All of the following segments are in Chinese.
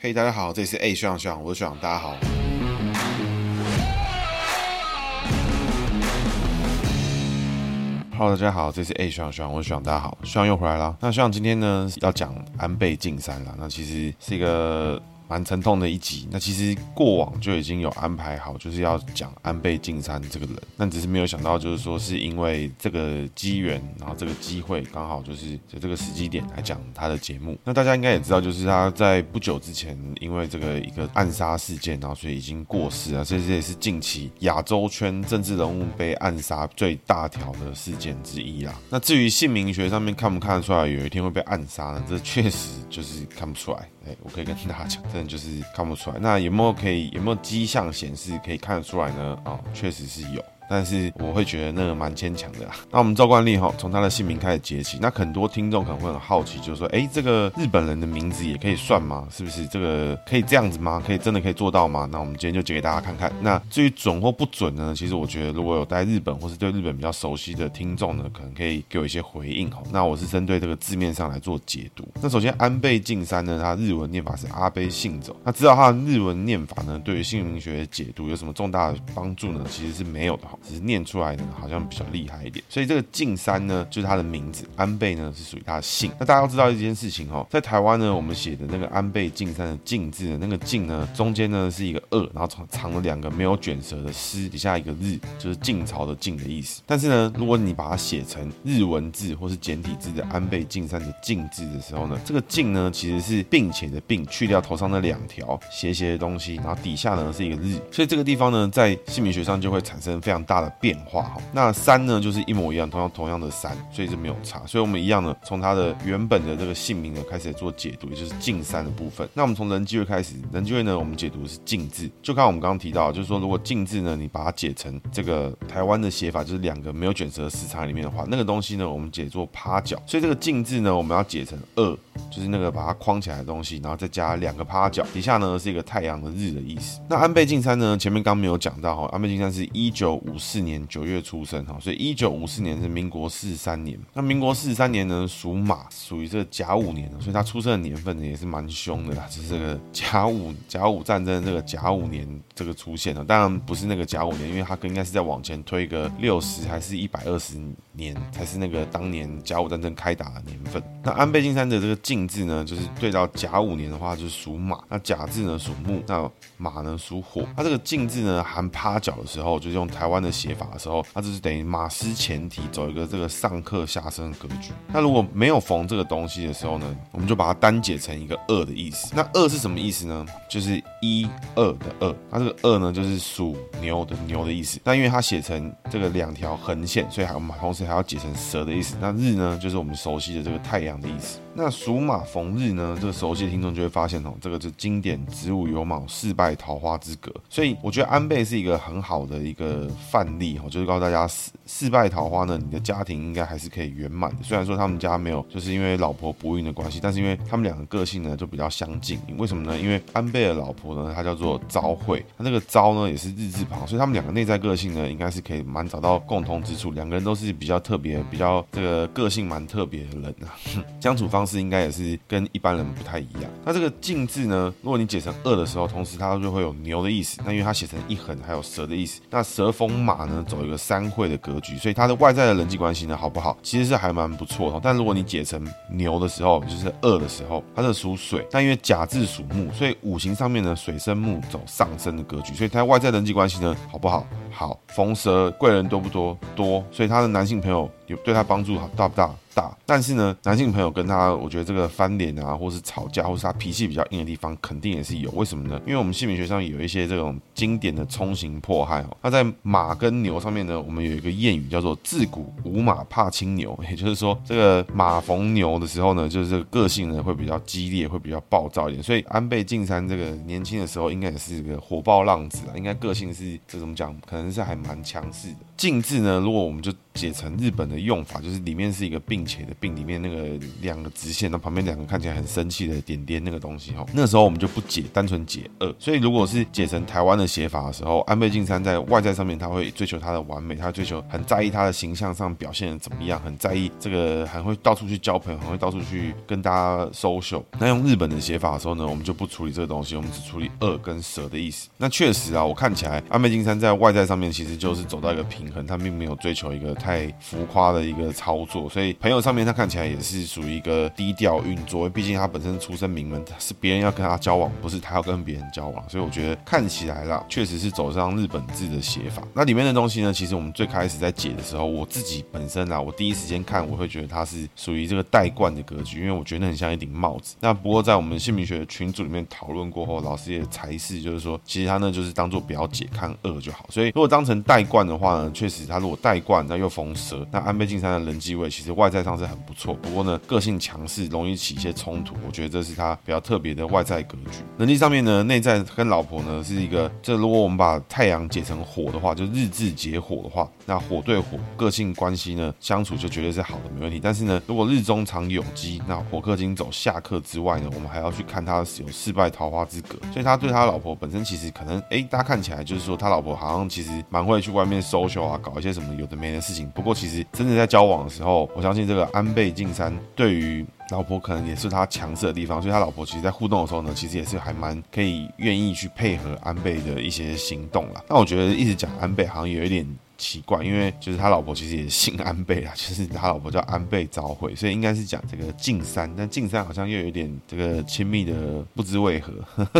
嘿，hey, 大家好，这里是 A 学长学长，我是学长，大家好。Hello，大家好，这里是 A 学长学长，我是学长，大家好，学长又回来了。那学长今天呢要讲安倍晋三了，那其实是一个。蛮沉痛的一集。那其实过往就已经有安排好，就是要讲安倍晋三这个人，但只是没有想到，就是说是因为这个机缘，然后这个机会刚好就是在这个时机点来讲他的节目。那大家应该也知道，就是他在不久之前因为这个一个暗杀事件，然后所以已经过世了。所以这也是近期亚洲圈政治人物被暗杀最大条的事件之一啦。那至于姓名学上面看不看得出来有一天会被暗杀呢？这确实就是看不出来。我可以跟大家讲，真的就是看不出来。那有没有可以有没有迹象显示可以看得出来呢？啊、确实是有。但是我会觉得那个蛮牵强的啦。那我们照惯例哈，从他的姓名开始解起。那很多听众可能会很好奇，就是说，哎，这个日本人的名字也可以算吗？是不是这个可以这样子吗？可以真的可以做到吗？那我们今天就解给大家看看。那至于准或不准呢？其实我觉得，如果有在日本或是对日本比较熟悉的听众呢，可能可以给我一些回应哈。那我是针对这个字面上来做解读。那首先，安倍晋三呢，他日文念法是阿倍晋三。那知道他的日文念法呢，对于姓名学的解读有什么重大的帮助呢？其实是没有的哈，只是念出来呢。好像比较厉害一点，所以这个晋三呢，就是他的名字，安倍呢是属于他的姓。那大家要知道一件事情哦，在台湾呢，我们写的那个安倍晋三的晋字的那个晋呢，中间呢是一个二，然后藏藏了两个没有卷舌的诗，底下一个日，就是晋朝的晋的意思。但是呢，如果你把它写成日文字或是简体字的安倍晋三的晋字的时候呢，这个晋呢其实是并且的并，去掉头上那两条斜斜的东西，然后底下呢是一个日，所以这个地方呢，在姓名学上就会产生非常大的变化哈。那三呢，就是一模一样，同样同样的三，所以是没有差。所以我们一样呢，从它的原本的这个姓名呢开始做解读，也就是晋三的部分。那我们从人机位开始，人机位呢，我们解读的是晋字，就看我们刚刚提到，就是说如果晋字呢，你把它解成这个台湾的写法，就是两个没有卷舌的时长里面的话，那个东西呢，我们解作趴脚。所以这个晋字呢，我们要解成二，就是那个把它框起来的东西，然后再加两个趴脚，底下呢是一个太阳的日的意思。那安倍晋三呢，前面刚没有讲到哈，安倍晋三是一九五四年九月。出生哈，所以一九五四年是民国四十三年。那民国四十三年呢，属马，属于这个甲午年，所以他出生的年份呢也是蛮凶的啦，就是这个甲午甲午战争这个甲午年这个出现的。当然不是那个甲午年，因为他应该是在往前推个六十还是一百二十年才是那个当年甲午战争开打的年份。那安倍晋三的这个晋字呢，就是对到甲午年的话就是属马，那甲字呢属木，那马呢属火。他这个晋字呢含趴脚的时候，就是用台湾的写法的时候。它就是等于马失前蹄，走一个这个上克下生的格局。那如果没有缝这个东西的时候呢，我们就把它单解成一个二的意思。那二是什么意思呢？就是一二的二。那这个二呢，就是属牛的牛的意思。那因为它写成这个两条横线，所以还我们同时还要解成蛇的意思。那日呢，就是我们熟悉的这个太阳的意思。那属马逢日呢，这个熟悉的听众就会发现哦，这个是经典子午酉卯四败桃花之格。所以我觉得安倍是一个很好的一个范例哦，就是告诉大家四四败桃花呢，你的家庭应该还是可以圆满的。虽然说他们家没有，就是因为老婆不孕的关系，但是因为他们两个个性呢就比较相近。为什么呢？因为安倍的老婆呢，她叫做昭惠，她那个昭呢也是日字旁，所以他们两个内在个性呢，应该是可以蛮找到共同之处。两个人都是比较特别、比较这个个性蛮特别的人啊，相处方式。是应该也是跟一般人不太一样。那这个静字呢，如果你解成二的时候，同时它就会有牛的意思。那因为它写成一横，还有蛇的意思。那蛇逢马呢，走一个三会的格局，所以它的外在的人际关系呢，好不好？其实是还蛮不错的。但如果你解成牛的时候，就是二的时候，它是属水。但因为甲字属木，所以五行上面呢，水生木，走上升的格局，所以它外在人际关系呢，好不好？好。逢蛇贵人多不多？多。所以他的男性朋友有对他帮助好大不大大？但是呢，男性朋友跟他，我觉得这个翻脸啊，或是吵架，或是他脾气比较硬的地方，肯定也是有。为什么呢？因为我们姓名学上有一些这种经典的冲型迫害哦。那在马跟牛上面呢，我们有一个谚语叫做“自古无马怕青牛”，也就是说，这个马逢牛的时候呢，就是这个个性呢会比较激烈，会比较暴躁一点。所以安倍晋三这个年轻的时候，应该也是一个火爆浪子啊，应该个性是这怎么讲？可能是还蛮强势的。静字呢，如果我们就解成日本的用法，就是里面是一个并且的并，里面那个两个直线，那旁边两个看起来很生气的点点那个东西哈。那时候我们就不解，单纯解二。所以如果是解成台湾的写法的时候，安倍晋三在外在上面他会追求他的完美，他追求很在意他的形象上表现的怎么样，很在意这个还会到处去交朋友，还会到处去跟大家 social。那用日本的写法的时候呢，我们就不处理这个东西，我们只处理二跟蛇的意思。那确实啊，我看起来安倍晋三在外在上面其实就是走到一个平衡，他并没有追求一个太浮夸的一个操作，所以朋友上面他看起来也是属于一个低调运作。毕竟他本身出身名门，是别人要跟他交往，不是他要跟别人交往。所以我觉得看起来啦，确实是走上日本字的写法。那里面的东西呢，其实我们最开始在解的时候，我自己本身啊，我第一时间看，我会觉得它是属于这个戴冠的格局，因为我觉得很像一顶帽子。那不过在我们姓名学的群组里面讨论过后，老师也才是就是说，其实他呢就是当做不要解，看二就好。所以如果当成戴冠的话呢，确实他如果带冠，那又逢蛇，那安倍晋三的人际位其实外在上是很不错。不过呢，个性强势，容易起一些冲突。我觉得这是他比较特别的外在格局。能力上面呢，内在跟老婆呢是一个，这如果我们把太阳解成火的话，就日字解火的话，那火对火，个性关系呢相处就绝对是好的，没问题。但是呢，如果日中藏酉机，那火克金走下克之外呢，我们还要去看他有四败桃花之格，所以他对他老婆本身其实可能，哎，大家看起来就是说他老婆好像其实蛮会去外面收钱啊，搞一些什么有的没的事情。不过其实真的在交往的时候，我相信这个安倍晋三对于老婆可能也是他强势的地方，所以他老婆其实在互动的时候呢，其实也是还蛮可以愿意去配合安倍的一些行动啦。那我觉得一直讲安倍好像有一点。奇怪，因为就是他老婆其实也姓安倍啊，就是他老婆叫安倍昭惠，所以应该是讲这个晋三，但晋三好像又有点这个亲密的，不知为何。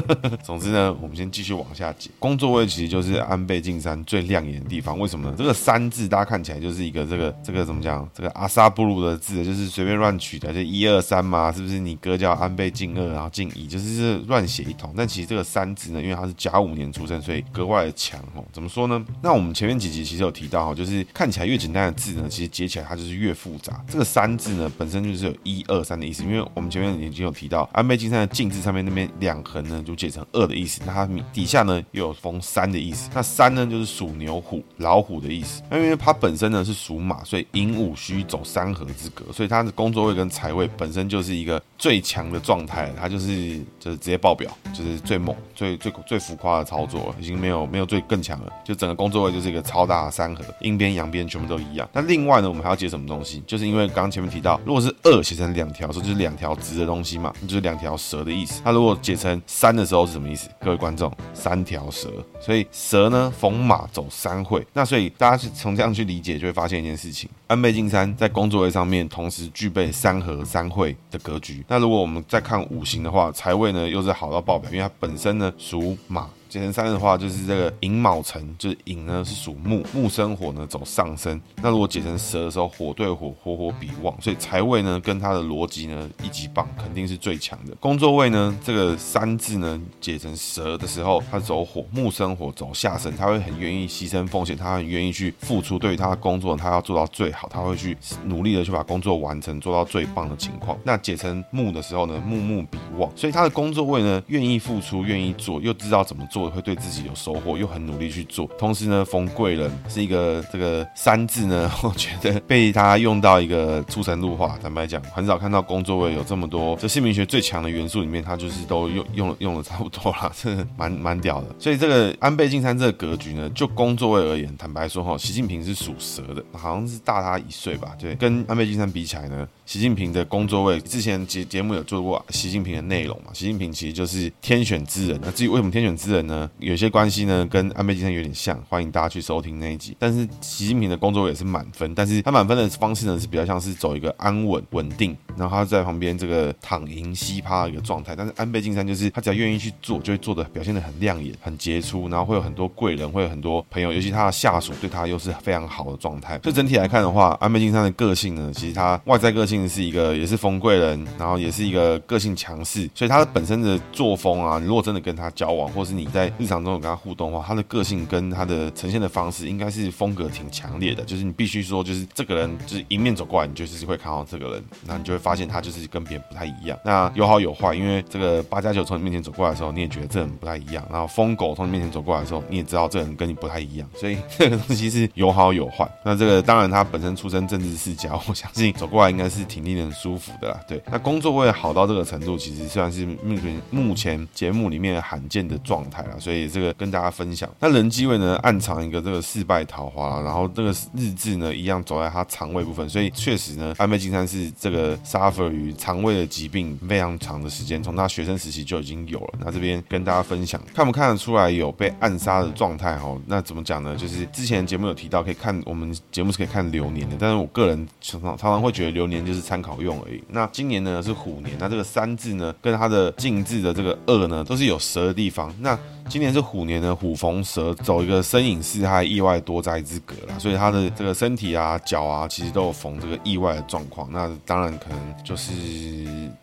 总之呢，我们先继续往下解。工作位其实就是安倍晋三最亮眼的地方，为什么呢？这个三字大家看起来就是一个这个这个怎么讲？这个阿萨布鲁的字，就是随便乱取的，就一二三嘛，是不是？你哥叫安倍晋二，然后晋一，就是是乱写一通。但其实这个三字呢，因为他是甲午年出生，所以格外的强哦。怎么说呢？那我们前面几集其实有提到哈，就是看起来越简单的字呢，其实解起来它就是越复杂。这个三字呢，本身就是有一二三的意思，因为我们前面已经有提到安倍晋三的晋字上面那边两横呢，就解成二的意思。那它底下呢又有逢三的意思。那三呢就是属牛虎老虎的意思。那因为它本身呢是属马，所以寅午戌走三合之格，所以它的工作位跟财位本身就是一个最强的状态。它就是就是直接爆表，就是最猛、最最最浮夸的操作，已经没有没有最更强了。就整个工作位就是一个超大的三合。阴边阳边全部都一样。那另外呢，我们还要解什么东西？就是因为刚刚前面提到，如果是二写成两条，说就是两条直的东西嘛，就是两条蛇的意思。那如果解成三的时候是什么意思？各位观众，三条蛇。所以蛇呢逢马走三会。那所以大家是从这样去理解，就会发现一件事情：安倍晋三在工作位上面同时具备三合三会的格局。那如果我们再看五行的话，财位呢又是好到爆表，因为它本身呢属马。解成三的话，就是这个寅卯辰，就是寅呢是属木，木生火呢走上升。那如果解成蛇的时候，火对火，火火比旺，所以财位呢跟它的逻辑呢一级棒，肯定是最强的。工作位呢，这个三字呢解成蛇的时候，它走火，木生火走下升，他会很愿意牺牲奉献，他很愿意去付出，对于他的工作，他要做到最好，他会去努力的去把工作完成，做到最棒的情况。那解成木的时候呢，木木比旺，所以他的工作位呢愿意付出，愿意做，又知道怎么做。做会对自己有收获，又很努力去做，同时呢，逢贵人是一个这个三字呢，我觉得被他用到一个出神入化。坦白讲，很少看到工作位有这么多，这姓名学最强的元素里面，他就是都用用用了差不多了，这蛮蛮屌的。所以这个安倍晋三这个格局呢，就工作位而言，坦白说哈，习近平是属蛇的，好像是大他一岁吧？对，跟安倍晋三比起来呢，习近平的工作位之前节节目有做过习近平的内容嘛？习近平其实就是天选之人。那至于为什么天选之人呢？有些关系呢，跟安倍晋三有点像，欢迎大家去收听那一集。但是习近平的工作也是满分，但是他满分的方式呢，是比较像是走一个安稳稳定，然后他在旁边这个躺赢西趴的一个状态。但是安倍晋三就是他只要愿意去做，就会做的表现的很亮眼、很杰出，然后会有很多贵人，会有很多朋友，尤其他的下属对他又是非常好的状态。所以整体来看的话，安倍晋三的个性呢，其实他外在个性是一个也是逢贵人，然后也是一个个性强势，所以他本身的作风啊，你如果真的跟他交往，或是你在在日常中有跟他互动的话，他的个性跟他的呈现的方式，应该是风格挺强烈的。就是你必须说，就是这个人就是迎面走过来，你就是会看到这个人，那你就会发现他就是跟别人不太一样。那有好有坏，因为这个八加九从你面前走过来的时候，你也觉得这人不太一样。然后疯狗从你面前走过来的时候，你也知道这人跟你不太一样。所以 这个东西是有好有坏。那这个当然他本身出身政治世家，我相信走过来应该是挺令人舒服的啦。对，那工作会好到这个程度，其实算是目前目前节目里面罕见的状态了。所以这个跟大家分享。那人机位呢，暗藏一个这个四败桃花，然后这个日志呢一样走在他肠胃部分，所以确实呢，安倍晋三是这个 suffer 于肠胃的疾病非常长的时间，从他学生时期就已经有了。那这边跟大家分享，看不看得出来有被暗杀的状态哦？那怎么讲呢？就是之前节目有提到，可以看我们节目是可以看流年的，但是我个人常常常常会觉得流年就是参考用而已。那今年呢是虎年，那这个三字呢跟它的进字的这个二呢都是有蛇的地方。那今年是虎年呢，虎逢蛇，走一个身隐四害、意外多灾之格啦，所以他的这个身体啊、脚啊，其实都有逢这个意外的状况。那当然可能就是。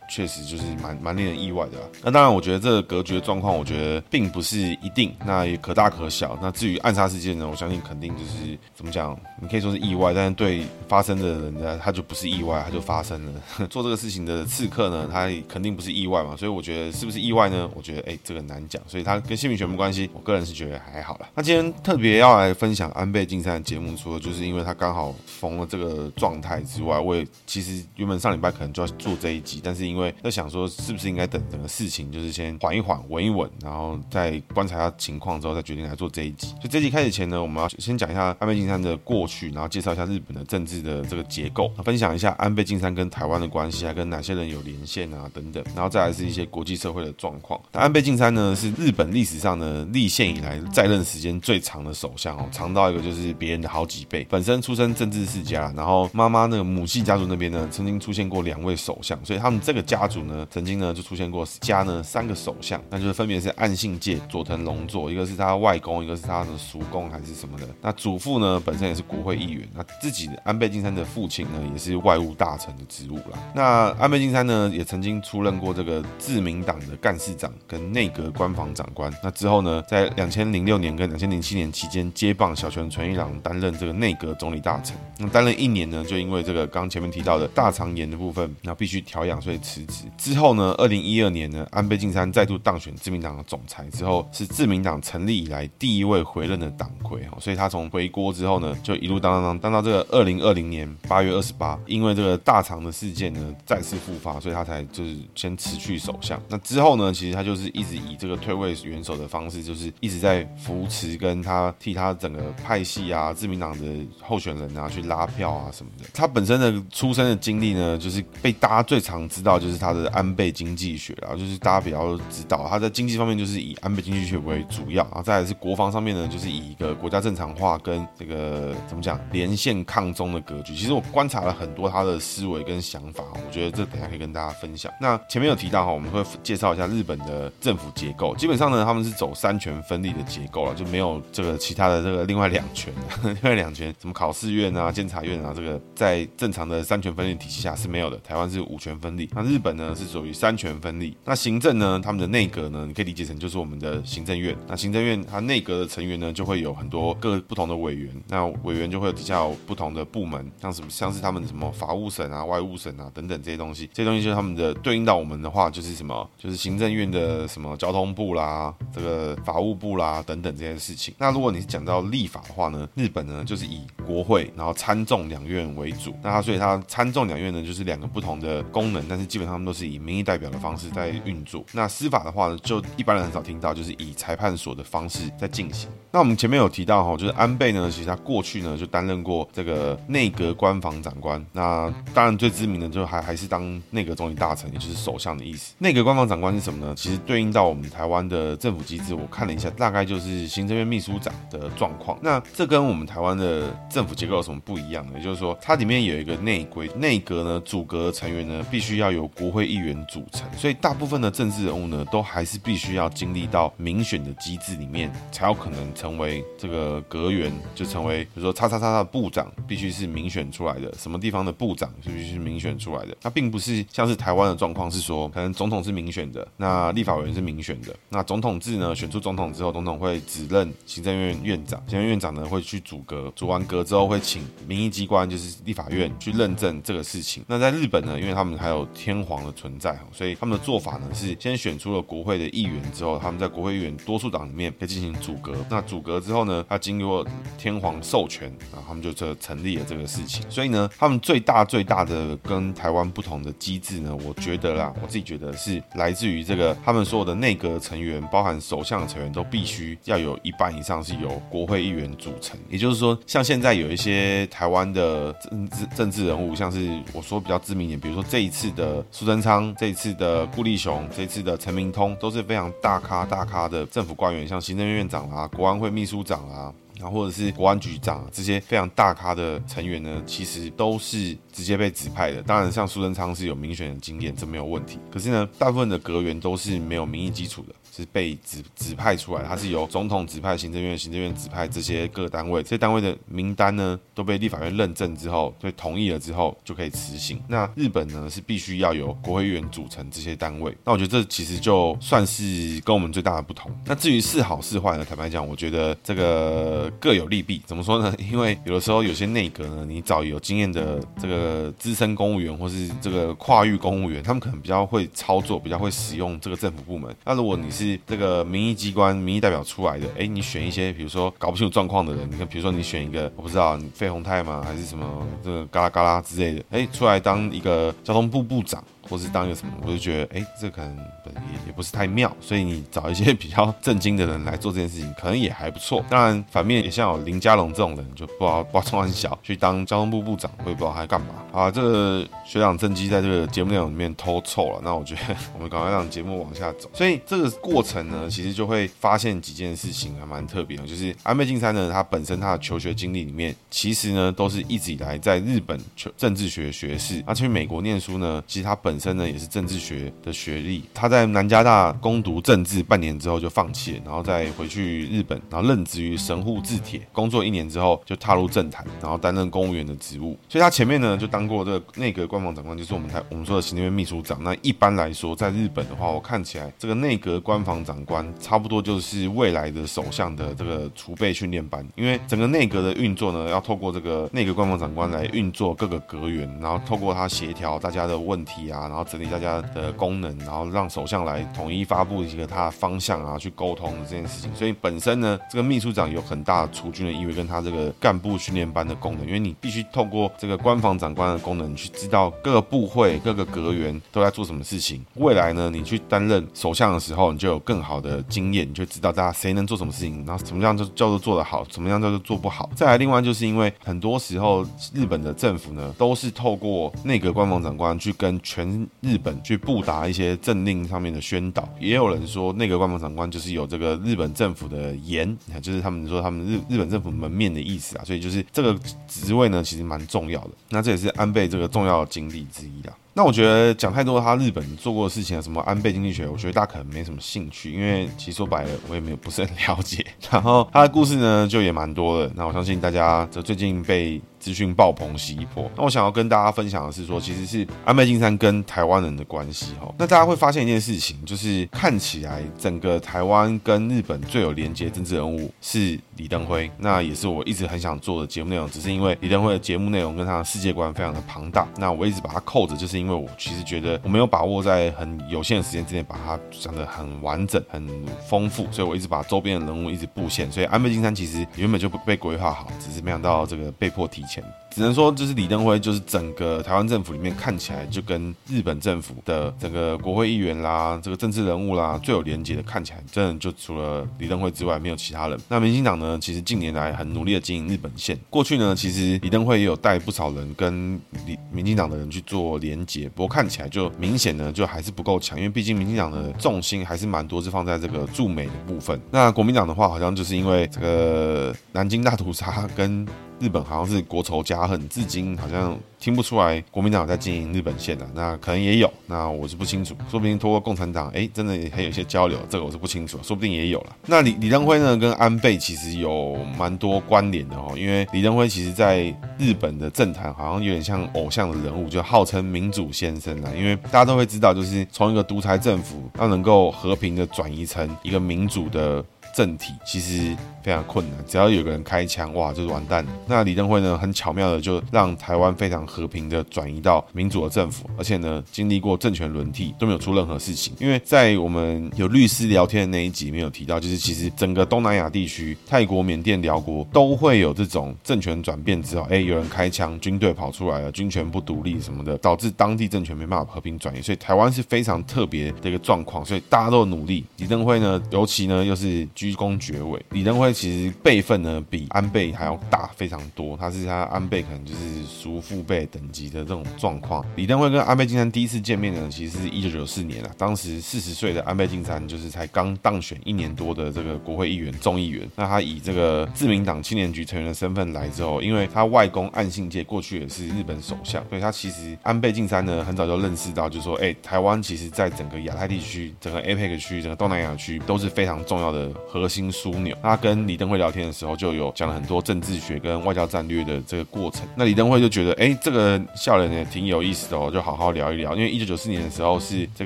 确实就是蛮蛮令人意外的。那当然，我觉得这个格局的状况，我觉得并不是一定，那也可大可小。那至于暗杀事件呢，我相信肯定就是怎么讲，你可以说是意外，但是对发生的人呢，他就不是意外，他就发生了。做这个事情的刺客呢，他肯定不是意外嘛。所以我觉得是不是意外呢？我觉得哎，这个难讲。所以他跟姓名全部关系，我个人是觉得还好啦。那今天特别要来分享安倍晋三的节目，除了就是因为他刚好逢了这个状态之外，我也其实原本上礼拜可能就要做这一集，但是因为在想说。是不是应该等整个事情就是先缓一缓、稳一稳，然后再观察下情况之后再决定来做这一集。就这一集开始前呢，我们要先讲一下安倍晋三的过去，然后介绍一下日本的政治的这个结构，分享一下安倍晋三跟台湾的关系，还跟哪些人有连线啊等等，然后再来是一些国际社会的状况。那安倍晋三呢是日本历史上呢立宪以来在任时间最长的首相哦，长到一个就是别人的好几倍。本身出身政治世家，然后妈妈那个母系家族那边呢曾经出现过两位首相，所以他们这个家族呢曾经呢就出现过家呢三个首相，那就是分别是岸信介、佐藤荣作，一个是他外公，一个是他的叔公还是什么的。那祖父呢本身也是国会议员，那自己的安倍晋三的父亲呢也是外务大臣的职务啦。那安倍晋三呢也曾经出任过这个自民党的干事长跟内阁官房长官。那之后呢，在两千零六年跟两千零七年期间接棒小泉纯一郎担任这个内阁总理大臣。那担任一年呢，就因为这个刚前面提到的大肠炎的部分，那必须调养，所以辞职。之后呢，二零一二年呢，安倍晋三再度当选自民党的总裁之后，是自民党成立以来第一位回任的党魁哈，所以他从回国之后呢，就一路当当当当到这个二零二零年八月二十八，因为这个大肠的事件呢再次复发，所以他才就是先辞去首相。那之后呢，其实他就是一直以这个退位元首的方式，就是一直在扶持跟他替他整个派系啊，自民党的候选人啊去拉票啊什么的。他本身的出生的经历呢，就是被大家最常知道就是他的安倍经济学。然后就是大家比较知道，他在经济方面就是以安倍经济学为主要，然后再来是国防上面呢，就是以一个国家正常化跟这个怎么讲连线抗中的格局。其实我观察了很多他的思维跟想法，我觉得这等下可以跟大家分享。那前面有提到哈，我们会介绍一下日本的政府结构，基本上呢他们是走三权分立的结构了，就没有这个其他的这个另外两权，另外两权什么考试院啊、监察院啊，这个在正常的三权分立体系下是没有的。台湾是五权分立，那日本呢是属于三权分立。那行政呢，他们的内阁呢，你可以理解成就是我们的行政院。那行政院它内阁的成员呢，就会有很多各不同的委员。那委员就会有底下有不同的部门，像什么像是他们的什么法务省啊、外务省啊等等这些东西。这些东西就是他们的对应到我们的话，就是什么，就是行政院的什么交通部啦、这个法务部啦等等这些事情。那如果你是讲到立法的话呢，日本呢就是以国会然后参众两院为主。那它所以它参众两院呢就是两个不同的功能，但是基本上都是以民意代表的方式在。运作。那司法的话呢，就一般人很少听到，就是以裁判所的方式在进行。那我们前面有提到哈，就是安倍呢，其实他过去呢就担任过这个内阁官房长官。那当然最知名的就还还是当内阁总理大臣，也就是首相的意思。内阁官房长官是什么呢？其实对应到我们台湾的政府机制，我看了一下，大概就是行政院秘书长的状况。那这跟我们台湾的政府结构有什么不一样呢？也就是说，它里面有一个内规，内阁呢组阁成员呢必须要由国会议员组成，所以大部分。的政治人物呢，都还是必须要经历到民选的机制里面，才有可能成为这个阁员，就成为比如说叉叉叉的部长，必须是民选出来的。什么地方的部长必须是民选出来的。那并不是像是台湾的状况是说，可能总统是民选的，那立法委员是民选的。那总统制呢选出总统之后，总统会指任行政院院长，行政院长呢会去组阁，组完阁之后会请民意机关，就是立法院去认证这个事情。那在日本呢，因为他们还有天皇的存在，所以他们的做法呢是先选出了国会的议员之后，他们在国会议员多数党里面可以进行组阁。那组阁之后呢，他经过天皇授权，然后他们就这成立了这个事情。所以呢，他们最大最大的跟台湾不同的机制呢，我觉得啦，我自己觉得是来自于这个，他们所有的内阁成员，包含首相的成员，都必须要有一半以上是由国会议员组成。也就是说，像现在有一些台湾的政治政治人物，像是我说比较知名一点，比如说这一次的苏贞昌，这一次的顾立雄，这一次的陈明通，都是非常大咖大咖的政府官员，像行政院院长啊、国安会秘书长啊。然后或者是国安局长这些非常大咖的成员呢，其实都是直接被指派的。当然，像苏贞昌是有民选的经验，这没有问题。可是呢，大部分的阁员都是没有民意基础的。是被指指派出来，它是由总统指派，行政院行政院指派这些各单位，这些单位的名单呢都被立法院认证之后，对同意了之后就可以执行。那日本呢是必须要由国会议员组成这些单位。那我觉得这其实就算是跟我们最大的不同。那至于是好是坏呢？坦白讲，我觉得这个各有利弊。怎么说呢？因为有的时候有些内阁呢，你找有经验的这个资深公务员或是这个跨域公务员，他们可能比较会操作，比较会使用这个政府部门。那如果你是是这个民意机关、民意代表出来的，哎，你选一些，比如说搞不清楚状况的人，你看，比如说你选一个，我不知道你，费鸿泰吗？还是什么这个嘎啦嘎啦之类的，哎，出来当一个交通部部长。或是当一个什么，我就觉得，哎，这可能也也不是太妙，所以你找一些 比较正经的人来做这件事情，可能也还不错。当然，反面也像有林佳龙这种人，就不知道不知道从小去当交通部部长，我也不知道他干嘛。好，这个学长正机在这个节目内容里面偷臭了，那我觉得 我们赶快让节目往下走。所以这个过程呢，其实就会发现几件事情还蛮特别的，就是安倍晋三呢，他本身他的求学经历里面，其实呢都是一直以来在日本求政治学学士，而去美国念书呢，其实他本本身呢也是政治学的学历，他在南加大攻读政治半年之后就放弃了，然后再回去日本，然后任职于神户制铁，工作一年之后就踏入政坛，然后担任公务员的职务。所以他前面呢就当过这个内阁官房长官，就是我们台我们说的行政院秘书长。那一般来说，在日本的话，我看起来这个内阁官房长官差不多就是未来的首相的这个储备训练班，因为整个内阁的运作呢，要透过这个内阁官房长官来运作各个阁员，然后透过他协调大家的问题啊。然后整理大家的功能，然后让首相来统一发布一个他的方向啊，去沟通这件事情。所以本身呢，这个秘书长有很大的储军的意味，跟他这个干部训练班的功能，因为你必须透过这个官房长官的功能，去知道各个部会、各个阁员都在做什么事情。未来呢，你去担任首相的时候，你就有更好的经验，你就知道大家谁能做什么事情，然后什么样就叫做做得好，什么样叫做做不好。再来，另外就是因为很多时候日本的政府呢，都是透过内阁官方长官去跟全日本去布达一些政令上面的宣导，也有人说内阁官房长官就是有这个日本政府的颜，就是他们说他们日日本政府门面的意思啊，所以就是这个职位呢其实蛮重要的。那这也是安倍这个重要经历之一啦。那我觉得讲太多他日本做过的事情啊，什么安倍经济学，我觉得大家可能没什么兴趣，因为其实说白了我也没有不是很了解。然后他的故事呢就也蛮多的，那我相信大家这最近被资讯爆棚洗一波。那我想要跟大家分享的是说，其实是安倍晋三跟台湾人的关系哈。那大家会发现一件事情，就是看起来整个台湾跟日本最有连接政治人物是李登辉，那也是我一直很想做的节目内容，只是因为李登辉的节目内容跟他的世界观非常的庞大，那我一直把它扣着，就是因为。我其实觉得我没有把握在很有限的时间之内把它讲得很完整、很丰富，所以我一直把周边的人物一直布线。所以安倍晋三其实原本就不被规划好，只是没想到这个被迫提前。watching. 只能说，就是李登辉，就是整个台湾政府里面看起来就跟日本政府的整个国会议员啦、这个政治人物啦最有连结的，看起来真的就除了李登辉之外没有其他人。那民进党呢，其实近年来很努力的经营日本线。过去呢，其实李登辉也有带不少人跟李民进党的人去做连结，不过看起来就明显呢，就还是不够强，因为毕竟民进党的重心还是蛮多是放在这个驻美的部分。那国民党的话，好像就是因为这个南京大屠杀跟日本好像是国仇家很至今好像听不出来国民党在经营日本线的，那可能也有，那我是不清楚，说不定通过共产党，哎，真的还有一些交流，这个我是不清楚，说不定也有了。那李李登辉呢，跟安倍其实有蛮多关联的哦，因为李登辉其实在日本的政坛好像有点像偶像的人物，就号称民主先生啦，因为大家都会知道，就是从一个独裁政府要能够和平的转移成一个民主的。政体其实非常困难，只要有个人开枪，哇，就是完蛋。那李登辉呢，很巧妙的就让台湾非常和平的转移到民主的政府，而且呢，经历过政权轮替都没有出任何事情。因为在我们有律师聊天的那一集没有提到，就是其实整个东南亚地区，泰国、缅甸、寮国都会有这种政权转变之后，哎，有人开枪，军队跑出来了，军权不独立什么的，导致当地政权没办法和平转移。所以台湾是非常特别的一个状况，所以大家都努力。李登辉呢，尤其呢又是。居功厥伟，李登辉其实辈分呢比安倍还要大非常多，他是他安倍可能就是叔父辈等级的这种状况。李登辉跟安倍晋三第一次见面呢，其实是一九九四年啊，当时四十岁的安倍晋三就是才刚当选一年多的这个国会议员、众议员。那他以这个自民党青年局成员的身份来之后，因为他外公岸信介过去也是日本首相，所以他其实安倍晋三呢很早就认识到，就是说，哎，台湾其实在整个亚太地区、整个 APEC 区、整个东南亚区都是非常重要的。核心枢纽。他跟李登辉聊天的时候，就有讲了很多政治学跟外交战略的这个过程。那李登辉就觉得，哎，这个笑人也挺有意思的哦，就好好聊一聊。因为一九九四年的时候是这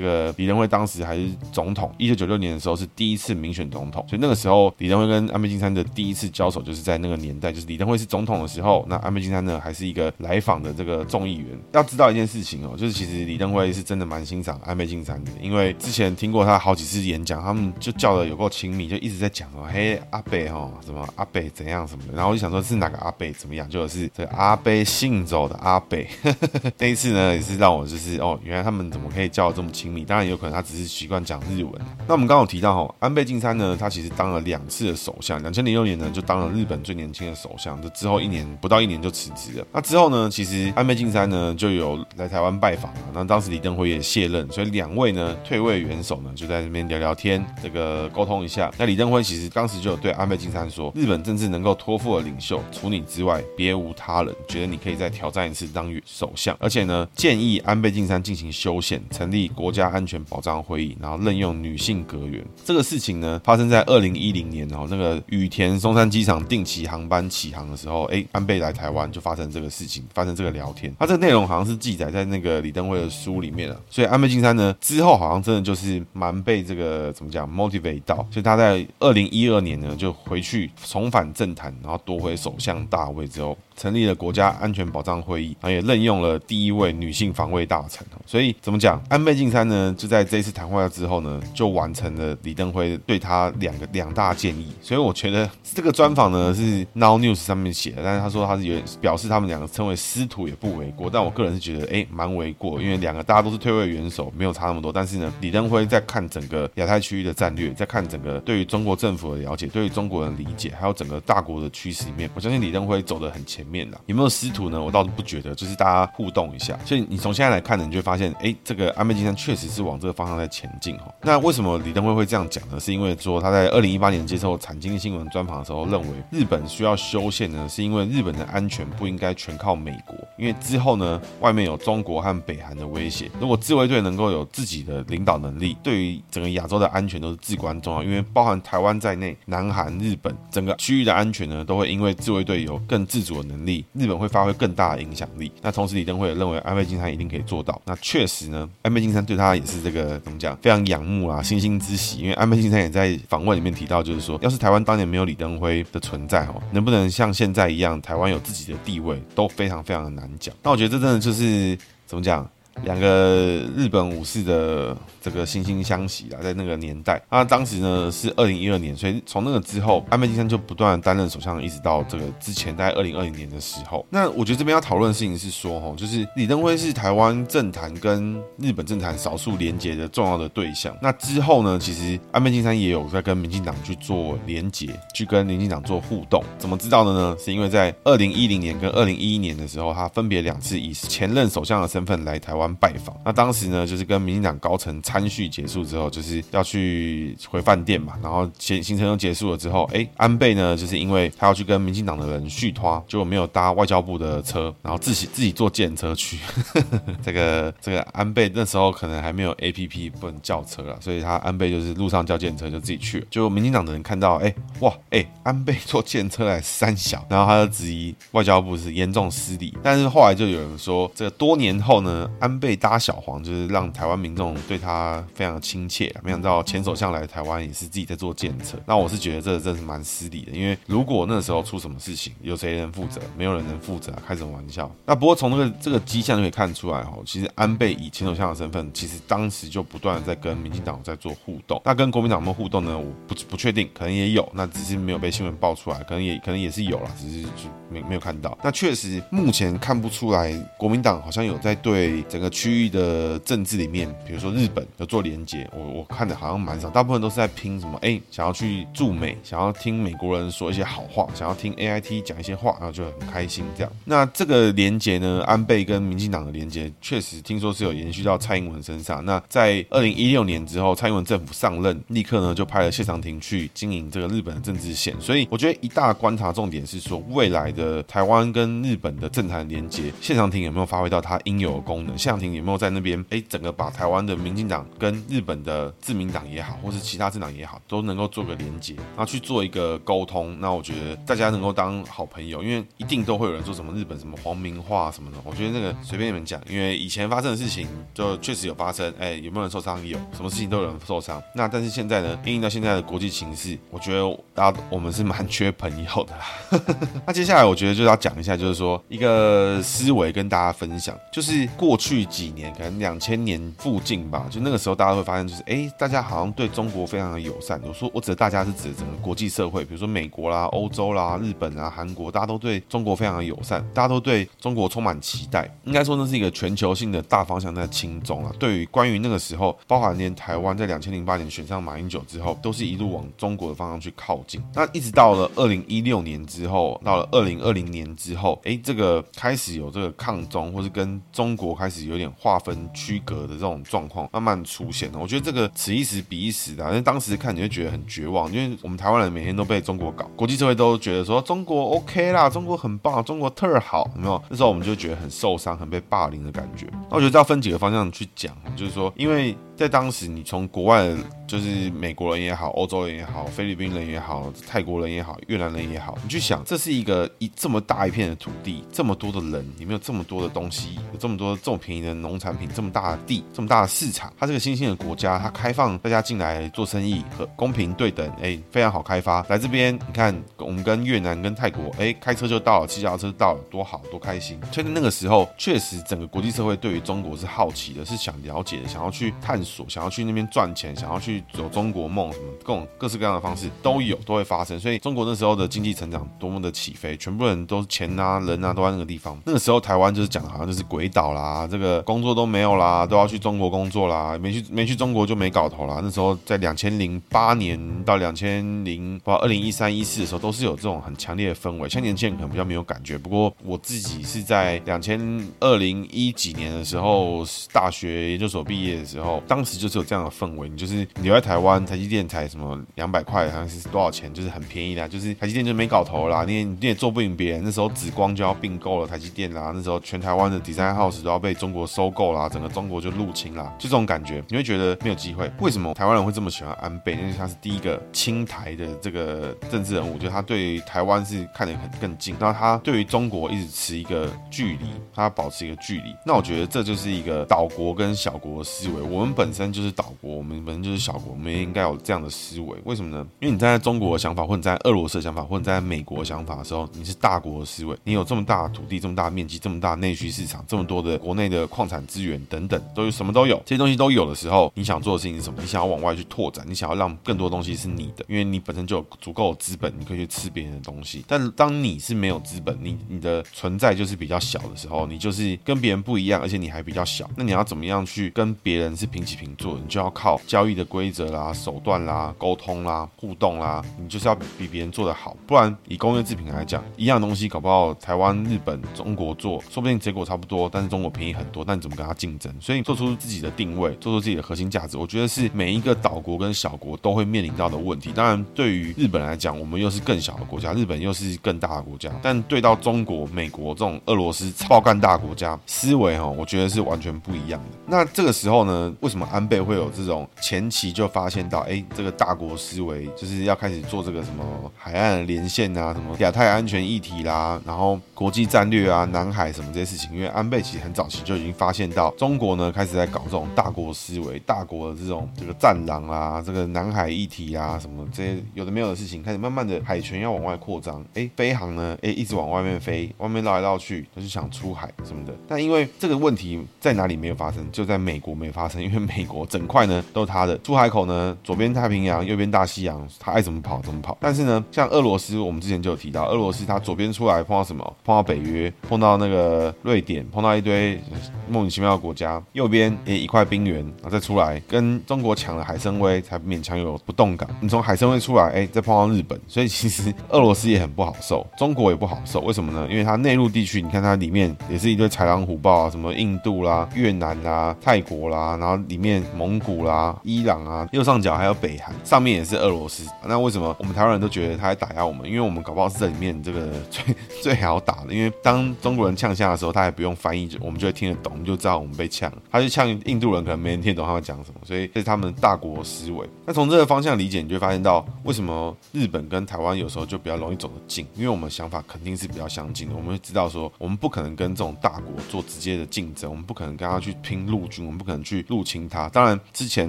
个李登辉当时还是总统，一九九六年的时候是第一次民选总统，所以那个时候李登辉跟安倍晋三的第一次交手就是在那个年代，就是李登辉是总统的时候，那安倍晋三呢还是一个来访的这个众议员。要知道一件事情哦，就是其实李登辉是真的蛮欣赏安倍晋三的，因为之前听过他好几次演讲，他们就叫的有够亲密，就一直。在讲哦，嘿，阿北哦，什么阿北怎样什么的，然后我就想说，是哪个阿北怎么样？就是这个阿北信走的阿北。那一次呢，也是让我就是哦，原来他们怎么可以叫这么亲密？当然有可能他只是习惯讲日文。那我们刚刚有提到哦，安倍晋三呢，他其实当了两次的首相。两千零六年呢，就当了日本最年轻的首相，就之后一年不到一年就辞职了。那之后呢，其实安倍晋三呢就有来台湾拜访了。那当时李登辉也卸任，所以两位呢退位元首呢就在这边聊聊天，这个沟通一下。那李登辉其实当时就有对安倍晋三说：“日本政治能够托付的领袖，除你之外，别无他人。觉得你可以再挑战一次当首相，而且呢，建议安倍晋三进行修宪，成立国家安全保障会议，然后任用女性阁员。这个事情呢，发生在二零一零年哦，那个羽田松山机场定期航班起航的时候，哎，安倍来台湾就发生这个事情，发生这个聊天。他这个内容好像是记载在那个李登辉的书里面了。所以安倍晋三呢，之后好像真的就是蛮被这个怎么讲 motivate 到，所以他在二零一。二年呢，就回去重返政坛，然后夺回首相大位之后，成立了国家安全保障会议，然后也任用了第一位女性防卫大臣。所以怎么讲，安倍晋三呢，就在这一次谈话之后呢，就完成了李登辉对他两个两大建议。所以我觉得这个专访呢是 Now News 上面写的，但是他说他是有表示他们两个称为师徒也不为过。但我个人是觉得，哎，蛮为过，因为两个大家都是退位元首，没有差那么多。但是呢，李登辉在看整个亚太区域的战略，在看整个对于中国政府的了解，对于中国人理解，还有整个大国的趋势里面，我相信李登辉走得很前面了。有没有师徒呢？我倒是不觉得，就是大家互动一下。所以你从现在来看呢，你就发现，哎，这个安倍晋三确实是往这个方向在前进哈。那为什么李登辉会这样讲呢？是因为说他在二零一八年接受产经新闻专访的时候，认为日本需要修宪呢，是因为日本的安全不应该全靠美国，因为之后呢，外面有中国和北韩的威胁。如果自卫队能够有自己的领导能力，对于整个亚洲的安全都是至关重要。因为包含台湾在内，南韩、日本整个区域的安全呢，都会因为自卫队有更自主的能，力日本会发挥更大的影响力。那同时，李登辉也认为安倍晋三一定可以做到。那确实呢，安倍晋三对他也是这个怎么讲，非常仰慕啊，欣欣之喜。因为安倍晋三也在访问里面提到，就是说，要是台湾当年没有李登辉的存在哦，能不能像现在一样，台湾有自己的地位，都非常非常的难讲。那我觉得这真的就是怎么讲？两个日本武士的这个惺惺相惜啊，在那个年代，那当时呢是二零一二年，所以从那个之后，安倍晋三就不断担任首相，一直到这个之前，在二零二零年的时候。那我觉得这边要讨论的事情是说，吼，就是李登辉是台湾政坛跟日本政坛少数连结的重要的对象。那之后呢，其实安倍晋三也有在跟民进党去做连结，去跟民进党做互动。怎么知道的呢？是因为在二零一零年跟二零一一年的时候，他分别两次以前任首相的身份来台湾。拜访。那当时呢，就是跟民进党高层餐叙结束之后，就是要去回饭店嘛。然后行行程都结束了之后，哎，安倍呢，就是因为他要去跟民进党的人续摊，结果没有搭外交部的车，然后自己自己坐计程车去。这个这个安倍那时候可能还没有 APP 不能叫车了，所以他安倍就是路上叫计程车就自己去了。就民进党的人看到，哎，哇，哎，安倍坐计程车来三小，然后他就质疑外交部是严重失礼。但是后来就有人说，这个多年后呢，安倍搭小黄就是让台湾民众对他非常的亲切。没想到前首相来台湾也是自己在做建设，那我是觉得这真是蛮失礼的，因为如果那时候出什么事情，有谁能负责？没有人能负责，开什么玩笑？那不过从这个这个迹象就可以看出来哦，其实安倍以前首相的身份，其实当时就不断的在跟民进党在做互动。那跟国民党有没有互动呢？我不不确定，可能也有，那只是没有被新闻爆出来，可能也可能也是有了，只是就没没有看到。那确实目前看不出来，国民党好像有在对整个区域的政治里面，比如说日本有做连接。我我看的好像蛮少，大部分都是在拼什么？哎，想要去驻美，想要听美国人说一些好话，想要听 AIT 讲一些话，然后就很开心这样。那这个连接呢，安倍跟民进党的连接，确实听说是有延续到蔡英文身上。那在二零一六年之后，蔡英文政府上任，立刻呢就派了谢长廷去经营这个日本的政治线。所以我觉得一大观察重点是说，未来的台湾跟日本的政坛连接，谢长廷有没有发挥到他应有的功能？谢长廷有没有在那边哎，整个把台湾的民进党跟日本的自民党也好，或是其他政党也好，都能够做个连接，然后去做一个沟通。那我觉得大家能够当好朋友，因为一定都会有人说什么日本什么皇民化什么的。我觉得那个随便你们讲，因为以前发生的事情就确实有发生。哎，有没有人受伤？有，什么事情都有人受伤。那但是现在呢，因应到现在的国际形势，我觉得大家我们是蛮缺朋友的啦。那接下来我觉得就要讲一下，就是说一个思维跟大家分享，就是过去几年，可能两千年附近吧，就那个时候大家会发现，就是哎，大家好像对中国非常的友善。我说我指的大家是指整个国际社会，比如说美国啦、欧洲啦、日本啊、韩国，大家都对中国非常的友善，大家都对中国充满期待。应该说那是一个全球性的大方向在轻重啊。对于关于那个时候，包含连台湾在两千零八年选上马英九之后，都是一路往中国的方向去靠近。那一直到了二零一六年之后，到了二零二零年之后，哎，这个开始有这个抗中，或是跟中国开始有点划分区隔的这种状况慢慢出现。我觉得这个此一时彼一时的，因为当时看你会觉得很绝望，因为我们台湾人每天都被中国搞，国际社会都觉得说中国 OK 啦，中国很棒，中国特好，有没有？那时候我们就觉得很受伤，很被霸凌的感觉。那我觉得要分几个方向去讲，就是说，因为在当时你从国外。就是美国人也好，欧洲人也好，菲律宾人也好，泰国人也好，越南人也好，你去想，这是一个一这么大一片的土地，这么多的人，里面有这么多的东西，有这么多这么便宜的农产品，这么大的地，这么大的市场，它这个新兴的国家，它开放大家进来做生意和公平对等，哎，非常好开发。来这边，你看我们跟越南跟泰国，哎，开车就到了，骑脚车到了，多好多开心。所以那个时候，确实整个国际社会对于中国是好奇的，是想了解的，想要去探索，想要去那边赚钱，想要去。走中国梦什么各种各式各样的方式都有都会发生，所以中国那时候的经济成长多么的起飞，全部人都钱啊人啊都在那个地方。那个时候台湾就是讲好像就是鬼岛啦，这个工作都没有啦，都要去中国工作啦，没去没去中国就没搞头啦。那时候在两千零八年到两千零不二零一三一四的时候，都是有这种很强烈的氛围。像年轻人可能比较没有感觉，不过我自己是在两千二零一几年的时候，大学研究所毕业的时候，当时就是有这样的氛围，你就是你留在台湾。台积电才什么两百块，好像是多少钱？就是很便宜啦，就是台积电就没搞头啦，你也你也做不赢别人。那时候紫光就要并购了台积电啦，那时候全台湾的 Design House 都要被中国收购啦，整个中国就入侵啦，就这种感觉，你会觉得没有机会。为什么台湾人会这么喜欢安倍？因为他是第一个亲台的这个政治人物，就他对台湾是看得很更近，然后他对于中国一直持一个距离，他保持一个距离。那我觉得这就是一个岛国跟小国的思维。我们本本身就是岛国，我们本身就是小国，我们应该有这样的思维，为什么呢？因为你站在中国的想法，或者在俄罗斯的想法，或者在美国的想法的时候，你是大国的思维，你有这么大的土地，这么大面积，这么大内需市场，这么多的国内的矿产资源等等，都有什么都有，这些东西都有的时候，你想做的事情是什么？你想要往外去拓展，你想要让更多东西是你的，因为你本身就有足够的资本，你可以去吃别人的东西。但当你是没有资本，你你的存在就是比较小的时候，你就是跟别人不一样，而且你还比较小，那你要怎么样去跟别人是平起平坐，你就要靠交易的规则啦、手段啦、沟通啦、互动啦，你就是要比别人做得好，不然以工业制品来讲，一样东西搞不好台湾、日本、中国做，说不定结果差不多，但是中国便宜很多，但你怎么跟他竞争？所以做出自己的定位，做出自己的核心价值，我觉得是每一个岛国跟小国都会面临到的问题。当然，对于日本来讲，我们又是更小的国家，日本又是更大的国家，但对到中国、美国这种俄罗斯爆干大国家，思维哈，我觉得是完全不一样的。那这个时候呢，为什么安倍会有这种前期就发现到，哎，这个大国思维就是要开始做这个什么海岸连线啊，什么亚太安全议题啦，然后国际战略啊，南海什么这些事情，因为安倍其实很早期就已经发现到中国呢开始在搞这种大国思维、大国的这种这个战狼啊，这个南海议题啊，什么这些有的没有的事情，开始慢慢的海权要往外扩张，哎，飞航呢，哎，一直往外面飞，外面绕来绕去，他就想出海什么的。但因为这个问题在哪里没有发生，就在美国没发生，因为美国整块呢都是他的出海口呢，左边太平洋，右边大西洋，他爱怎么跑怎么跑。但是呢，像俄罗斯，我们之前就有提到，俄罗斯他左边出来碰到什么？碰到北约，碰到那个瑞典，碰到一堆莫名其妙的国家，右边也一块冰原，然后再出来跟中国抢了海参崴，才勉强有不动港。你从海参崴出来，哎，再碰到日本，所以其实俄罗斯也很不好受，中国也不好受。为什么呢？因为它内陆地区，你看它里面也是一堆豺狼虎豹啊，什么印度啦、越南啦、泰国啦，然后里面蒙古啦、伊朗啊，右上角还有北韩，上面也是俄罗斯。那为什么我们台湾人都觉得他在打压我们？因为我们搞不好是这里面这个最 最好打的，因为当中国人呛下的时候，他也不用翻译，我们就会听得懂，我们就知道我们被呛。他就呛印度人，可能没人听懂他会讲什么，所以这是他们大国思维。那从这个方向理解，你就会发现到为什么日本跟台湾有时候就比较容易走得近，因为我们想法肯定是比较相近的。我们会知道说，我们不可能跟这种大国做直接的竞争，我们不可能跟他去拼陆军，我们不可能去入侵他。当然，之前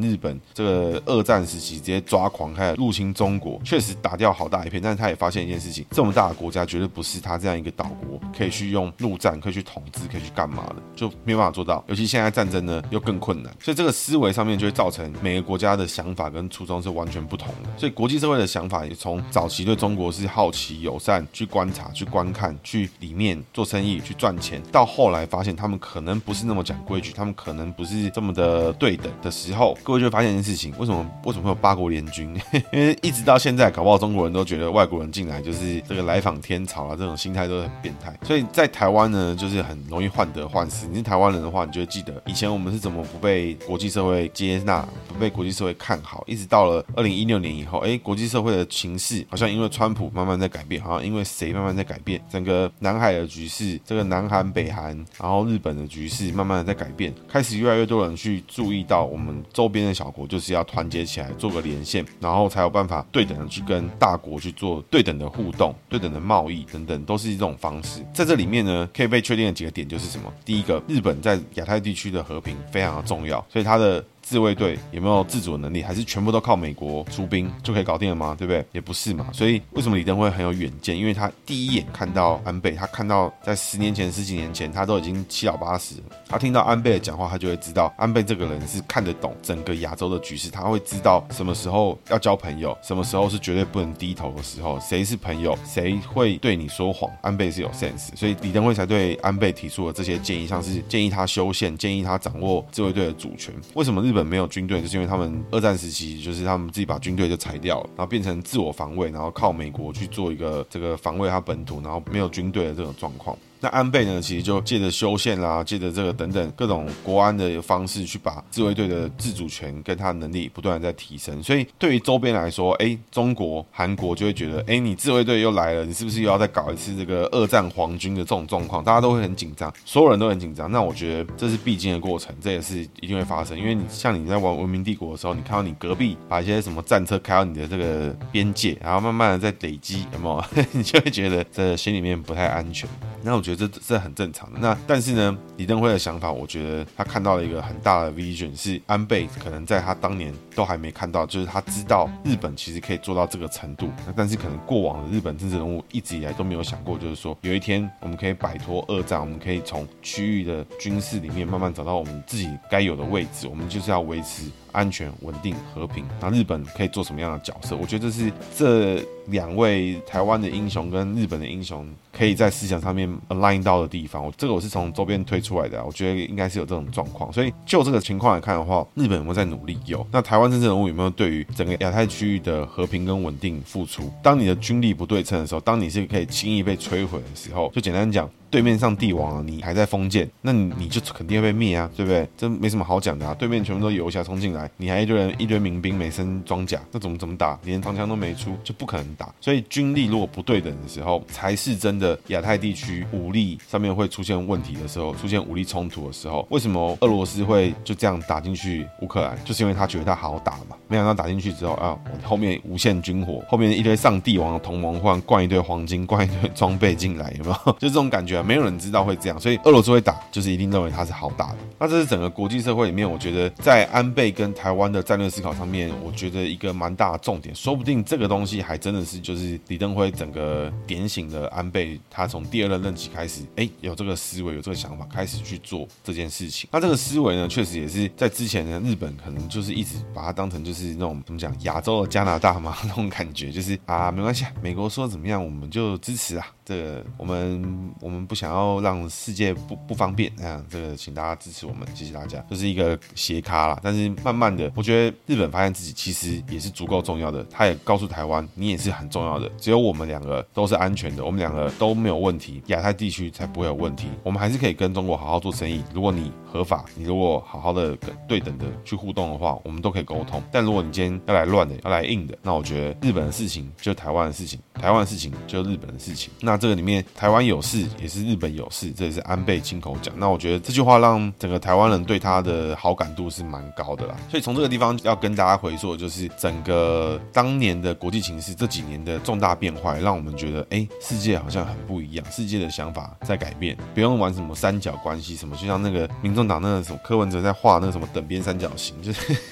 日本这个二战时期直接抓狂开始入侵中国，确实打掉好大一片，但是他也发现一件事情，这么大的国家绝对不是他这样一个岛国可以去用陆战，可以去统治，可以去干嘛的，就没有办法做到。尤其现在战争呢又更困难，所以这个思维上面就会造成每个国家的想法跟初衷是完全不同的。所以国际社会的想法也从早期对中国是好奇、友善，去观察、去观看、去里面做生意、去赚钱，到后来发现他们可能不是那么讲规矩，他们可能不是这么的对等的时候，各位就会发现一件事情：为什么为什么会有八国联军？因为一直到现在，搞不好中国人都觉得外国人进来就是这个来访天朝啊，这种心态都很变态。所以在台湾呢，就是很容易患得患失。你是台湾人的话，你就会记得以前我们是怎么不被国际社会接纳，不被国际社会看好，一直到了二零一六年以后，哎，国际社会的情势好像因为川普慢慢在改变，好像因为谁慢慢在改变，整个南海的局势，这个南韩、北韩，然后日本的局势慢慢的在改变，开始越来越多人去注意到我们周边的小国就是要团结起来做个连线，然后才有办法对等的去跟大国去做对等的互动、对等的贸易等等，都是一种方式。在这里面呢，可以被确定的几个点就是什么？第一个，日本在亚太地区的和平非常的重要，所以它的。自卫队有没有自主的能力，还是全部都靠美国出兵就可以搞定了吗？对不对？也不是嘛。所以为什么李登辉很有远见？因为他第一眼看到安倍，他看到在十年前、十几年前，他都已经七老八十。他听到安倍的讲话，他就会知道安倍这个人是看得懂整个亚洲的局势。他会知道什么时候要交朋友，什么时候是绝对不能低头的时候，谁是朋友，谁会对你说谎。安倍是有 sense，所以李登辉才对安倍提出了这些建议，像是建议他修宪，建议他掌握自卫队的主权。为什么日本没有军队，就是因为他们二战时期，就是他们自己把军队就裁掉了，然后变成自我防卫，然后靠美国去做一个这个防卫他本土，然后没有军队的这种状况。那安倍呢，其实就借着修宪啦，借着这个等等各种国安的方式，去把自卫队的自主权跟他的能力不断的在提升。所以对于周边来说，哎，中国、韩国就会觉得，哎，你自卫队又来了，你是不是又要再搞一次这个二战皇军的这种状况？大家都会很紧张，所有人都很紧张。那我觉得这是必经的过程，这也是一定会发生。因为你像你在玩文明帝国的时候，你看到你隔壁把一些什么战车开到你的这个边界，然后慢慢的在累积，有没有？你就会觉得这心里面不太安全。那我觉得这这很正常的。那但是呢，李登辉的想法，我觉得他看到了一个很大的 vision，是安倍可能在他当年都还没看到，就是他知道日本其实可以做到这个程度。那但是可能过往的日本政治人物一直以来都没有想过，就是说有一天我们可以摆脱二战，我们可以从区域的军事里面慢慢找到我们自己该有的位置。我们就是要维持。安全、稳定、和平。那日本可以做什么样的角色？我觉得这是这两位台湾的英雄跟日本的英雄可以在思想上面 align 到的地方。我这个我是从周边推出来的啊，我觉得应该是有这种状况。所以就这个情况来看的话，日本有没有在努力？有。那台湾真正人物有没有对于整个亚太区域的和平跟稳定付出？当你的军力不对称的时候，当你是可以轻易被摧毁的时候，就简单讲。对面上帝王了，你还在封建，那你就肯定会被灭啊，对不对？这没什么好讲的啊。对面全部都游侠冲进来，你还一堆人一堆民兵没身装甲，那怎么怎么打？连长枪都没出，就不可能打。所以军力如果不对等的时候，才是真的亚太地区武力上面会出现问题的时候，出现武力冲突的时候。为什么俄罗斯会就这样打进去乌克兰？就是因为他觉得他好打嘛。没想到打进去之后啊，我后面无限军火，后面一堆上帝王的同盟，忽然灌一堆黄金，灌一堆装备进来，有没有？就这种感觉啊，没有人知道会。这样，所以俄罗斯会打，就是一定认为他是好打的。那这是整个国际社会里面，我觉得在安倍跟台湾的战略思考上面，我觉得一个蛮大的重点。说不定这个东西还真的是就是李登辉整个点醒了安倍，他从第二任任期开始，哎，有这个思维，有这个想法，开始去做这件事情。那这个思维呢，确实也是在之前呢，日本可能就是一直把它当成就是那种怎么讲，亚洲的加拿大嘛，那种感觉，就是啊，没关系，美国说怎么样，我们就支持啊。这个我们我们不想要让世界不不方便，那样这个请大家支持我们，谢谢大家。就是一个斜咖啦，但是慢慢的，我觉得日本发现自己其实也是足够重要的，他也告诉台湾，你也是很重要的。只有我们两个都是安全的，我们两个都没有问题，亚太地区才不会有问题。我们还是可以跟中国好好做生意。如果你合法，你如果好好的跟对等的去互动的话，我们都可以沟通。但如果你今天要来乱的，要来硬的，那我觉得日本的事情就台湾的事情，台湾的事情就日本的事情。那那这个里面，台湾有事也是日本有事，这也是安倍亲口讲。那我觉得这句话让整个台湾人对他的好感度是蛮高的啦。所以从这个地方要跟大家回溯，就是整个当年的国际情势，这几年的重大变化，让我们觉得，哎，世界好像很不一样，世界的想法在改变，不用玩什么三角关系什么，就像那个民众党那个什么柯文哲在画那个什么等边三角形，就是。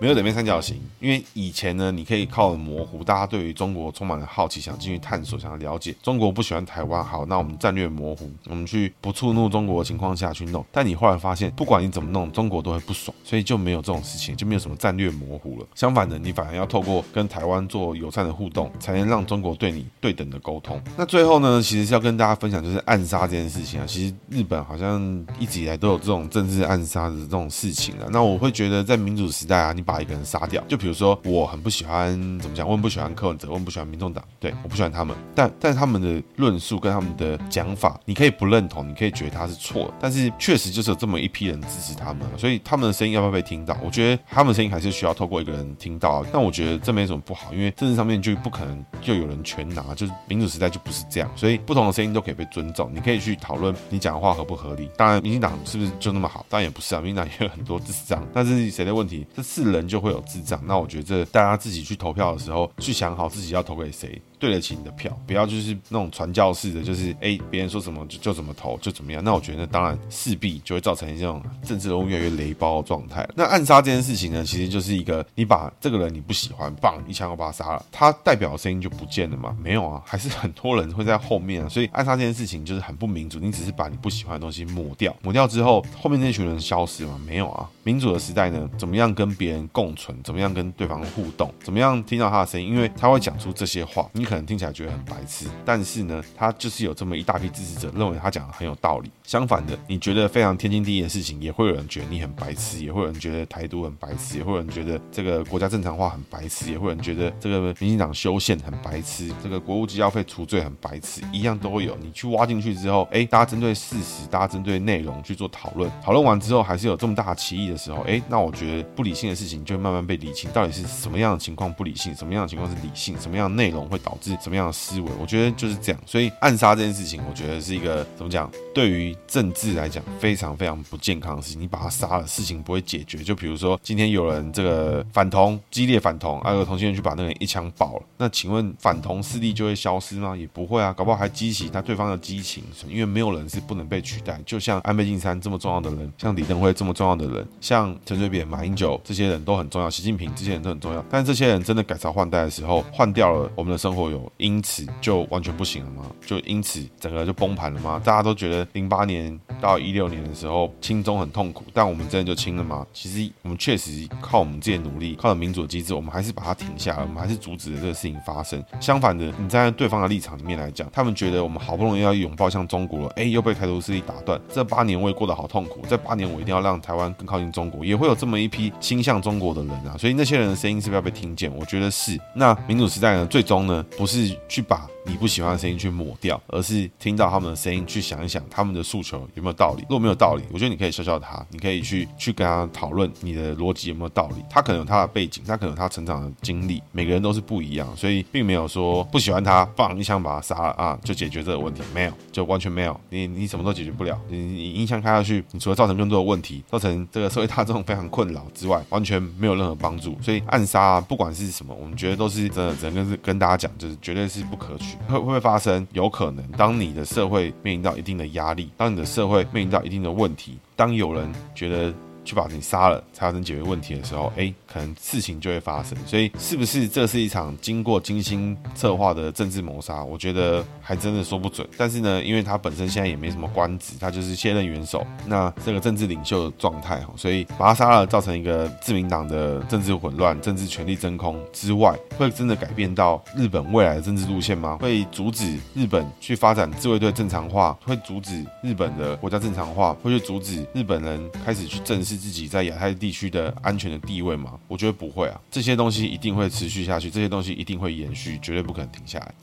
没有等边三角形，因为以前呢，你可以靠模糊，大家对于中国充满了好奇，想进去探索，想要了解。中国不喜欢台湾，好，那我们战略模糊，我们去不触怒中国的情况下去弄。但你后来发现，不管你怎么弄，中国都会不爽，所以就没有这种事情，就没有什么战略模糊了。相反的，你反而要透过跟台湾做友善的互动，才能让中国对你对等的沟通。那最后呢，其实是要跟大家分享，就是暗杀这件事情啊。其实日本好像一直以来都有这种政治暗杀的这种事情啊。那我会觉得，在民主时代啊，你。把一个人杀掉，就比如说我很不喜欢怎么讲，我很不喜欢柯文哲，我很不喜欢民众党，对，我不喜欢他们，但但他们的论述跟他们的讲法，你可以不认同，你可以觉得他是错，但是确实就是有这么一批人支持他们，所以他们的声音要不要被听到？我觉得他们的声音还是需要透过一个人听到，但我觉得这没什么不好，因为政治上面就不可能就有人全拿，就是民主时代就不是这样，所以不同的声音都可以被尊重，你可以去讨论你讲的话合不合理。当然，民进党是不是就那么好？当然也不是啊，民进党也有很多智障，但是谁的问题？这是人。人就会有智障，那我觉得这大家自己去投票的时候，去想好自己要投给谁。对得起你的票，不要就是那种传教式的，就是哎，别人说什么就就怎么投，就怎么样。那我觉得当然势必就会造成这种政治人物越来越雷包的状态。那暗杀这件事情呢，其实就是一个你把这个人你不喜欢，棒一枪就把他杀了，他代表的声音就不见了吗？没有啊，还是很多人会在后面啊。所以暗杀这件事情就是很不民主，你只是把你不喜欢的东西抹掉，抹掉之后，后面那群人消失吗？没有啊。民主的时代呢，怎么样跟别人共存？怎么样跟对方互动？怎么样听到他的声音？因为他会讲出这些话，你。可能听起来觉得很白痴，但是呢，他就是有这么一大批支持者认为他讲的很有道理。相反的，你觉得非常天经地义的事情，也会有人觉得你很白痴，也会有人觉得台独很白痴，也会有人觉得这个国家正常化很白痴，也会有人觉得这个民进党修宪很白痴，这个国务机要费除罪很白痴，一样都会有。你去挖进去之后，哎，大家针对事实，大家针对内容去做讨论，讨论完之后还是有这么大的歧义的时候，哎，那我觉得不理性的事情就会慢慢被理清，到底是什么样的情况不理性，什么样的情况是理性，什么样的内容会导致什么样的思维。我觉得就是这样，所以暗杀这件事情，我觉得是一个怎么讲？对于政治来讲，非常非常不健康的事情。你把他杀了，事情不会解决。就比如说，今天有人这个反同，激烈反同，还有同性恋去把那个人一枪爆了，那请问反同势力就会消失吗？也不会啊，搞不好还激起他对方的激情。因为没有人是不能被取代。就像安倍晋三这么重要的人，像李登辉这么重要的人，像陈水扁、马英九这些人人都很重要，习近平这些人都很重要。但是这些人真的改朝换代的时候，换掉了，我们的生活有因此就完全不行了吗？就因此整个就崩盘了吗？大家都觉得零八年到一六年的时候亲中很痛苦，但我们真的就亲了吗？其实我们确实靠我们自己的努力，靠着民主机制，我们还是把它停下来，我们还是阻止了这个事情发生。相反的，你站在对方的立场里面来讲，他们觉得我们好不容易要拥抱向中国了，哎，又被台独势力打断。这八年我也过得好痛苦，这八年我一定要让台湾更靠近中国，也会有这么一批倾向中国的人啊。所以那些人的声音是不是要被听见？我觉得是。那民主时代呢，最终呢，不是去把。你不喜欢的声音去抹掉，而是听到他们的声音去想一想他们的诉求有没有道理。如果没有道理，我觉得你可以笑笑他，你可以去去跟他讨论你的逻辑有没有道理。他可能有他的背景，他可能有他成长的经历，每个人都是不一样，所以并没有说不喜欢他，放一枪把他杀了啊，就解决这个问题，没有，就完全没有。你你什么都解决不了，你你一枪开下去，你除了造成更多的问题，造成这个社会大众非常困扰之外，完全没有任何帮助。所以暗杀啊，不管是什么，我们觉得都是真的，整个是跟大家讲，就是绝对是不可取，会不会发生？有可能，当你的社会面临到一定的压力，当你的社会面临到一定的问题，当有人觉得。去把你杀了才能解决问题的时候，哎，可能事情就会发生。所以，是不是这是一场经过精心策划的政治谋杀？我觉得还真的说不准。但是呢，因为他本身现在也没什么官职，他就是卸任元首，那这个政治领袖的状态，所以把他杀了，造成一个自民党的政治混乱、政治权力真空之外，会真的改变到日本未来的政治路线吗？会阻止日本去发展自卫队正常化？会阻止日本的国家正常化？会去阻止日本人开始去正视自己在亚太地区的安全的地位吗？我觉得不会啊，这些东西一定会持续下去，这些东西一定会延续，绝对不可能停下来。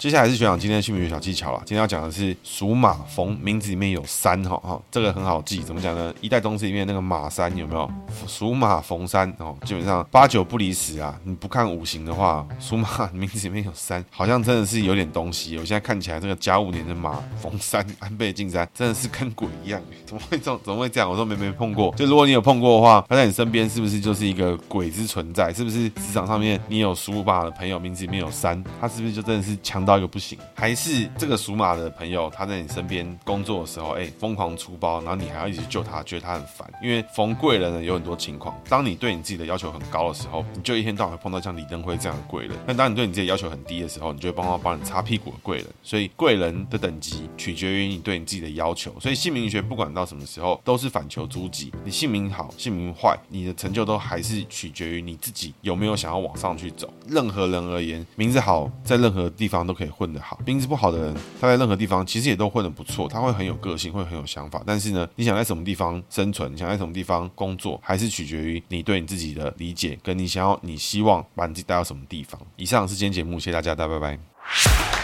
接下来是学长今天的姓名学小技巧了。今天要讲的是属马逢名字里面有山哈哈，这个很好记。怎么讲呢？一代宗师里面那个马三有没有？属马逢山哦，基本上八九不离十啊。你不看五行的话，属马名字里面有山，好像真的是有点东西。我现在看起来这个甲午年的马逢山，安倍晋三真的是跟鬼一样，怎么会这怎么会这样？我说没没碰过。就如果你有碰过的话，他在你身边是不是就是一个鬼之存在？是不是职场上面你有属马的朋友名字里面有山，他是不是就真的是强到到一个不行，还是这个属马的朋友，他在你身边工作的时候，哎，疯狂出包，然后你还要一直救他，觉得他很烦。因为逢贵人呢，有很多情况。当你对你自己的要求很高的时候，你就一天到晚会碰到像李登辉这样的贵人；但当你对你自己的要求很低的时候，你就会帮他帮你擦屁股的贵人。所以贵人的等级取决于你对你自己的要求。所以姓名学不管到什么时候都是反求诸己。你姓名好，姓名坏，你的成就都还是取决于你自己有没有想要往上去走。任何人而言，名字好，在任何地方都可以混得好，名字不好的人，他在任何地方其实也都混得不错，他会很有个性，会很有想法。但是呢，你想在什么地方生存，你想在什么地方工作，还是取决于你对你自己的理解，跟你想要，你希望把你自己带到什么地方。以上是今天节目，谢谢大家，大家拜拜。